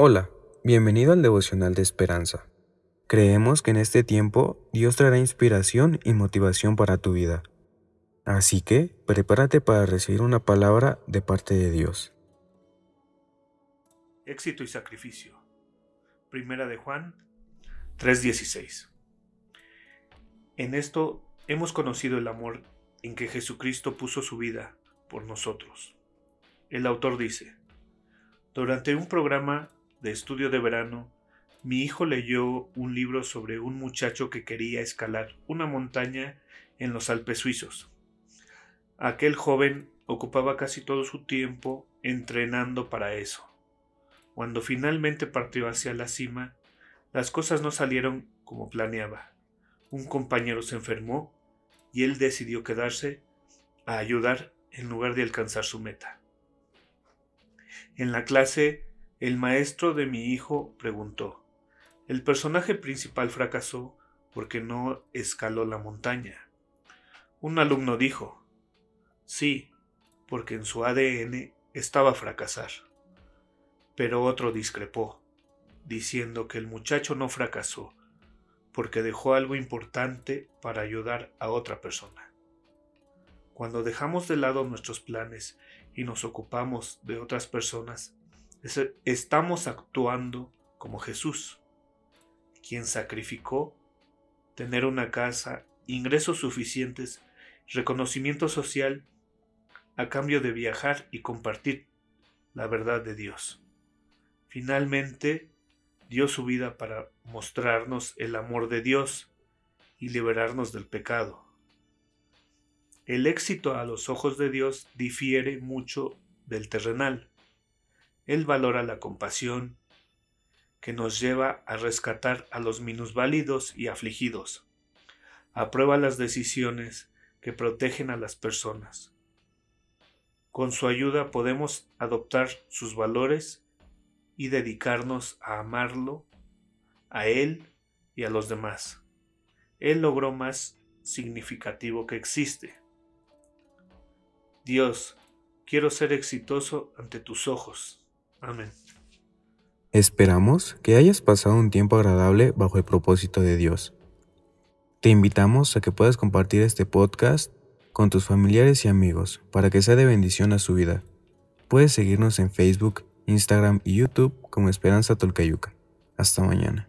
Hola, bienvenido al devocional de esperanza. Creemos que en este tiempo Dios traerá inspiración y motivación para tu vida. Así que prepárate para recibir una palabra de parte de Dios. Éxito y sacrificio. Primera de Juan 3:16. En esto hemos conocido el amor en que Jesucristo puso su vida por nosotros. El autor dice, durante un programa de estudio de verano, mi hijo leyó un libro sobre un muchacho que quería escalar una montaña en los Alpes suizos. Aquel joven ocupaba casi todo su tiempo entrenando para eso. Cuando finalmente partió hacia la cima, las cosas no salieron como planeaba. Un compañero se enfermó y él decidió quedarse a ayudar en lugar de alcanzar su meta. En la clase el maestro de mi hijo preguntó, el personaje principal fracasó porque no escaló la montaña. Un alumno dijo, sí, porque en su ADN estaba fracasar. Pero otro discrepó, diciendo que el muchacho no fracasó porque dejó algo importante para ayudar a otra persona. Cuando dejamos de lado nuestros planes y nos ocupamos de otras personas, estamos actuando como Jesús, quien sacrificó tener una casa, ingresos suficientes, reconocimiento social, a cambio de viajar y compartir la verdad de Dios. Finalmente, dio su vida para mostrarnos el amor de Dios y liberarnos del pecado. El éxito a los ojos de Dios difiere mucho del terrenal. Él valora la compasión, que nos lleva a rescatar a los minusválidos y afligidos. Aprueba las decisiones que protegen a las personas. Con su ayuda podemos adoptar sus valores y dedicarnos a amarlo, a Él y a los demás. Él logró más significativo que existe. Dios, quiero ser exitoso ante tus ojos. Amén. Esperamos que hayas pasado un tiempo agradable bajo el propósito de Dios. Te invitamos a que puedas compartir este podcast con tus familiares y amigos para que sea de bendición a su vida. Puedes seguirnos en Facebook, Instagram y YouTube como Esperanza Tolcayuca. Hasta mañana.